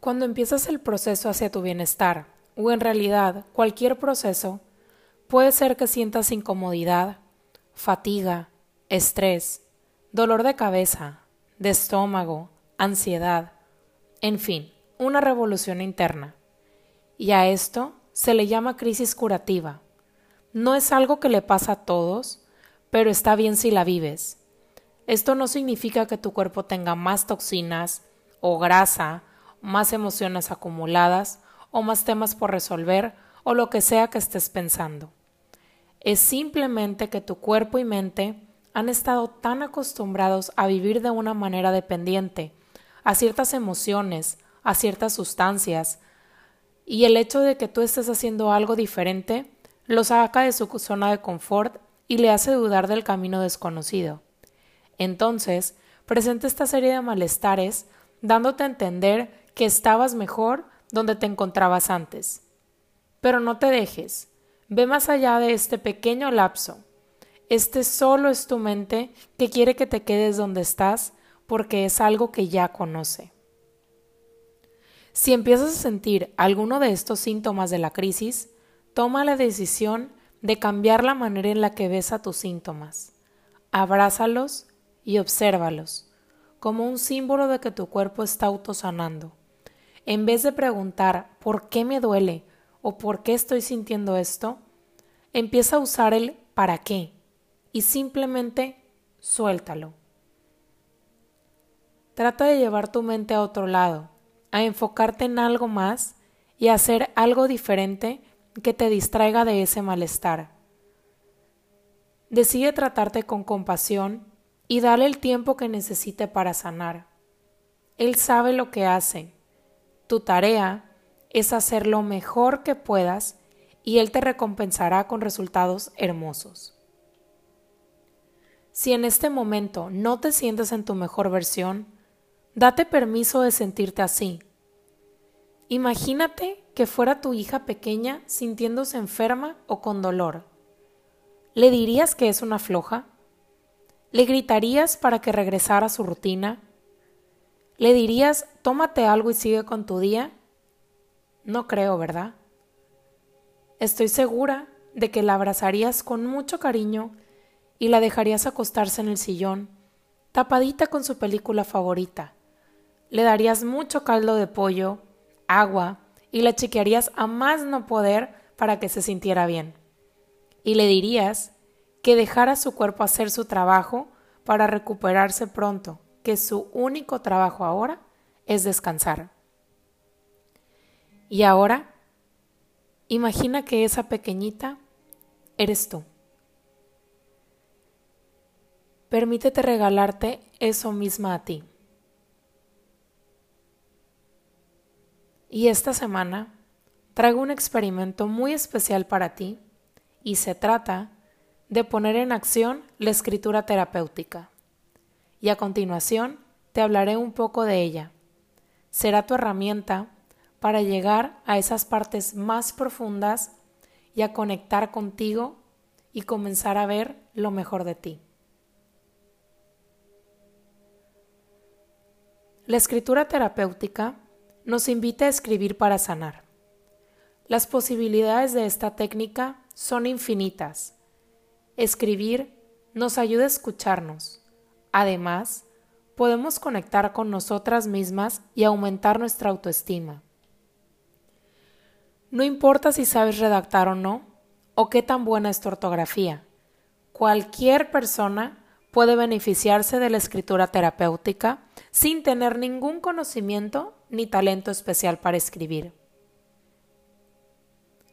Cuando empiezas el proceso hacia tu bienestar, o en realidad cualquier proceso, puede ser que sientas incomodidad, fatiga, estrés, dolor de cabeza, de estómago, ansiedad, en fin, una revolución interna. Y a esto se le llama crisis curativa. No es algo que le pasa a todos, pero está bien si la vives. Esto no significa que tu cuerpo tenga más toxinas o grasa, más emociones acumuladas o más temas por resolver o lo que sea que estés pensando. Es simplemente que tu cuerpo y mente han estado tan acostumbrados a vivir de una manera dependiente a ciertas emociones, a ciertas sustancias, y el hecho de que tú estés haciendo algo diferente lo saca de su zona de confort y le hace dudar del camino desconocido. Entonces, presenta esta serie de malestares dándote a entender que estabas mejor donde te encontrabas antes. Pero no te dejes, ve más allá de este pequeño lapso. Este solo es tu mente que quiere que te quedes donde estás porque es algo que ya conoce. Si empiezas a sentir alguno de estos síntomas de la crisis, toma la decisión de cambiar la manera en la que ves a tus síntomas. Abrázalos y obsérvalos como un símbolo de que tu cuerpo está autosanando. En vez de preguntar ¿por qué me duele? o ¿por qué estoy sintiendo esto? Empieza a usar el ¿para qué? y simplemente suéltalo. Trata de llevar tu mente a otro lado, a enfocarte en algo más y a hacer algo diferente que te distraiga de ese malestar. Decide tratarte con compasión y dale el tiempo que necesite para sanar. Él sabe lo que hace. Tu tarea es hacer lo mejor que puedas y Él te recompensará con resultados hermosos. Si en este momento no te sientes en tu mejor versión, date permiso de sentirte así. Imagínate que fuera tu hija pequeña sintiéndose enferma o con dolor. ¿Le dirías que es una floja? ¿Le gritarías para que regresara a su rutina? ¿Le dirías tómate algo y sigue con tu día? No creo, ¿verdad? Estoy segura de que la abrazarías con mucho cariño y la dejarías acostarse en el sillón, tapadita con su película favorita. Le darías mucho caldo de pollo, agua y la chequearías a más no poder para que se sintiera bien. Y le dirías que dejara su cuerpo hacer su trabajo para recuperarse pronto, que su único trabajo ahora es descansar. Y ahora, imagina que esa pequeñita eres tú. Permítete regalarte eso misma a ti. Y esta semana traigo un experimento muy especial para ti y se trata de poner en acción la escritura terapéutica. Y a continuación te hablaré un poco de ella. Será tu herramienta para llegar a esas partes más profundas y a conectar contigo y comenzar a ver lo mejor de ti. La escritura terapéutica nos invita a escribir para sanar. Las posibilidades de esta técnica son infinitas. Escribir nos ayuda a escucharnos. Además, podemos conectar con nosotras mismas y aumentar nuestra autoestima. No importa si sabes redactar o no, o qué tan buena es tu ortografía. Cualquier persona puede beneficiarse de la escritura terapéutica sin tener ningún conocimiento ni talento especial para escribir.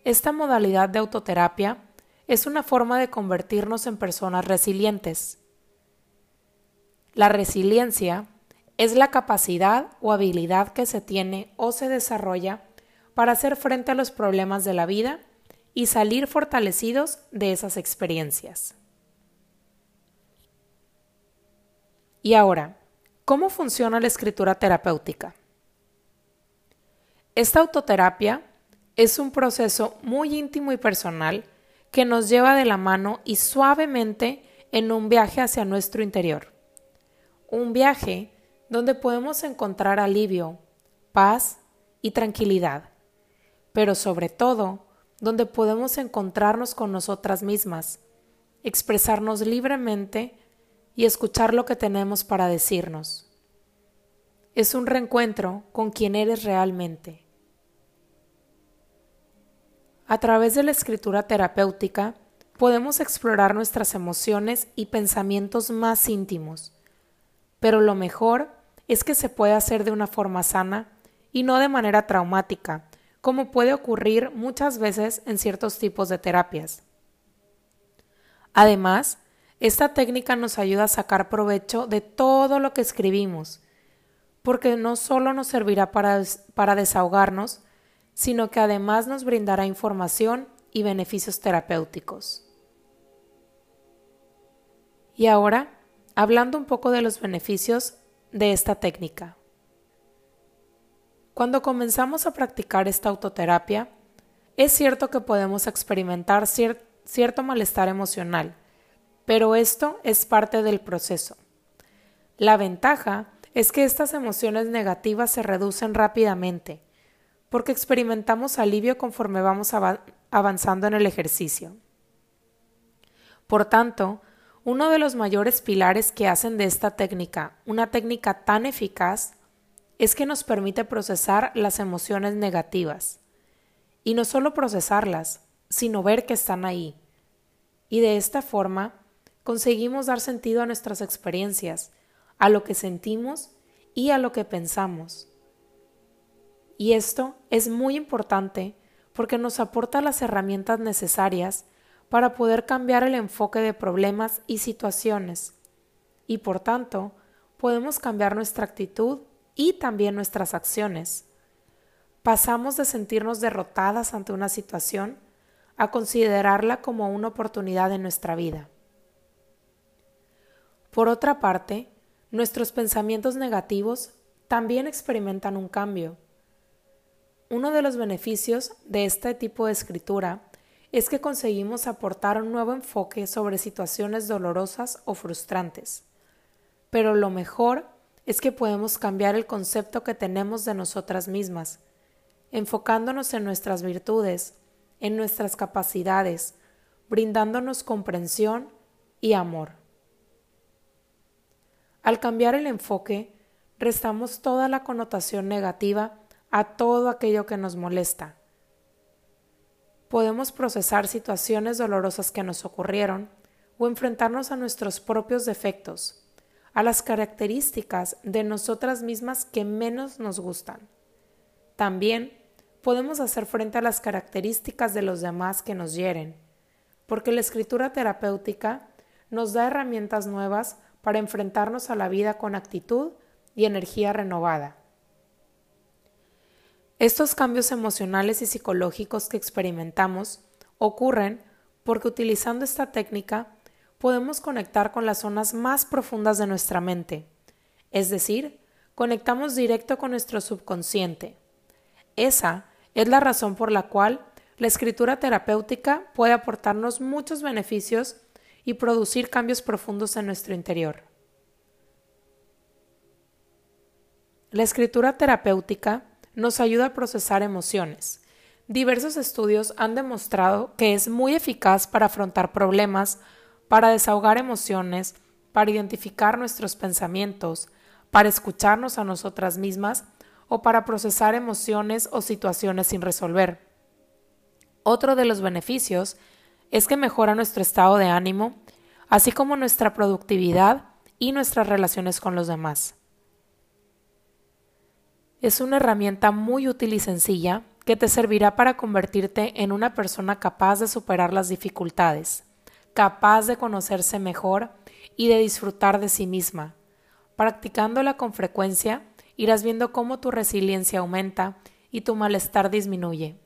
Esta modalidad de autoterapia es una forma de convertirnos en personas resilientes. La resiliencia es la capacidad o habilidad que se tiene o se desarrolla para hacer frente a los problemas de la vida y salir fortalecidos de esas experiencias. Y ahora, ¿cómo funciona la escritura terapéutica? Esta autoterapia es un proceso muy íntimo y personal que nos lleva de la mano y suavemente en un viaje hacia nuestro interior. Un viaje donde podemos encontrar alivio, paz y tranquilidad, pero sobre todo donde podemos encontrarnos con nosotras mismas, expresarnos libremente y escuchar lo que tenemos para decirnos. Es un reencuentro con quien eres realmente. A través de la escritura terapéutica podemos explorar nuestras emociones y pensamientos más íntimos, pero lo mejor es que se puede hacer de una forma sana y no de manera traumática, como puede ocurrir muchas veces en ciertos tipos de terapias. Además, esta técnica nos ayuda a sacar provecho de todo lo que escribimos, porque no solo nos servirá para, para desahogarnos, sino que además nos brindará información y beneficios terapéuticos. Y ahora, hablando un poco de los beneficios de esta técnica. Cuando comenzamos a practicar esta autoterapia, es cierto que podemos experimentar cierto malestar emocional, pero esto es parte del proceso. La ventaja es que estas emociones negativas se reducen rápidamente, porque experimentamos alivio conforme vamos avanzando en el ejercicio. Por tanto, uno de los mayores pilares que hacen de esta técnica una técnica tan eficaz es que nos permite procesar las emociones negativas. Y no solo procesarlas, sino ver que están ahí. Y de esta forma conseguimos dar sentido a nuestras experiencias, a lo que sentimos y a lo que pensamos. Y esto es muy importante porque nos aporta las herramientas necesarias para poder cambiar el enfoque de problemas y situaciones. Y por tanto, podemos cambiar nuestra actitud y también nuestras acciones. Pasamos de sentirnos derrotadas ante una situación a considerarla como una oportunidad en nuestra vida. Por otra parte, nuestros pensamientos negativos también experimentan un cambio. Uno de los beneficios de este tipo de escritura es que conseguimos aportar un nuevo enfoque sobre situaciones dolorosas o frustrantes. Pero lo mejor es que podemos cambiar el concepto que tenemos de nosotras mismas, enfocándonos en nuestras virtudes, en nuestras capacidades, brindándonos comprensión y amor. Al cambiar el enfoque, restamos toda la connotación negativa a todo aquello que nos molesta. Podemos procesar situaciones dolorosas que nos ocurrieron o enfrentarnos a nuestros propios defectos, a las características de nosotras mismas que menos nos gustan. También podemos hacer frente a las características de los demás que nos hieren, porque la escritura terapéutica nos da herramientas nuevas para enfrentarnos a la vida con actitud y energía renovada. Estos cambios emocionales y psicológicos que experimentamos ocurren porque utilizando esta técnica podemos conectar con las zonas más profundas de nuestra mente, es decir, conectamos directo con nuestro subconsciente. Esa es la razón por la cual la escritura terapéutica puede aportarnos muchos beneficios y producir cambios profundos en nuestro interior. La escritura terapéutica nos ayuda a procesar emociones. Diversos estudios han demostrado que es muy eficaz para afrontar problemas para desahogar emociones, para identificar nuestros pensamientos, para escucharnos a nosotras mismas o para procesar emociones o situaciones sin resolver. Otro de los beneficios es que mejora nuestro estado de ánimo, así como nuestra productividad y nuestras relaciones con los demás. Es una herramienta muy útil y sencilla que te servirá para convertirte en una persona capaz de superar las dificultades, capaz de conocerse mejor y de disfrutar de sí misma. Practicándola con frecuencia, irás viendo cómo tu resiliencia aumenta y tu malestar disminuye.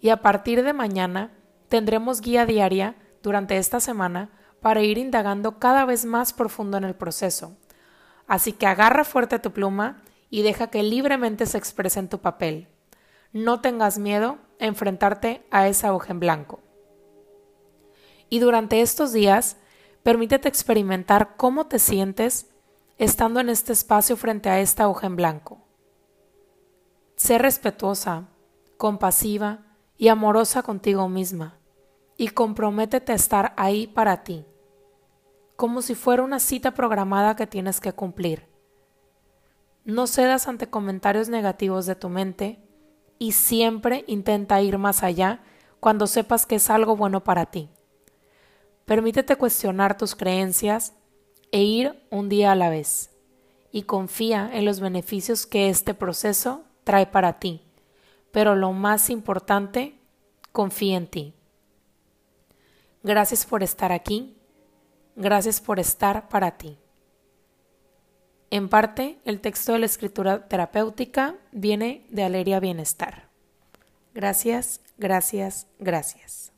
Y a partir de mañana tendremos guía diaria durante esta semana para ir indagando cada vez más profundo en el proceso. Así que agarra fuerte tu pluma y deja que libremente se exprese en tu papel. No tengas miedo a enfrentarte a esa hoja en blanco. Y durante estos días, permítete experimentar cómo te sientes estando en este espacio frente a esta hoja en blanco. Sé respetuosa, compasiva y amorosa contigo misma y comprométete a estar ahí para ti, como si fuera una cita programada que tienes que cumplir. No cedas ante comentarios negativos de tu mente y siempre intenta ir más allá cuando sepas que es algo bueno para ti. Permítete cuestionar tus creencias e ir un día a la vez y confía en los beneficios que este proceso trae para ti. Pero lo más importante, confía en ti. Gracias por estar aquí. Gracias por estar para ti. En parte, el texto de la escritura terapéutica viene de Aleria Bienestar. Gracias, gracias, gracias.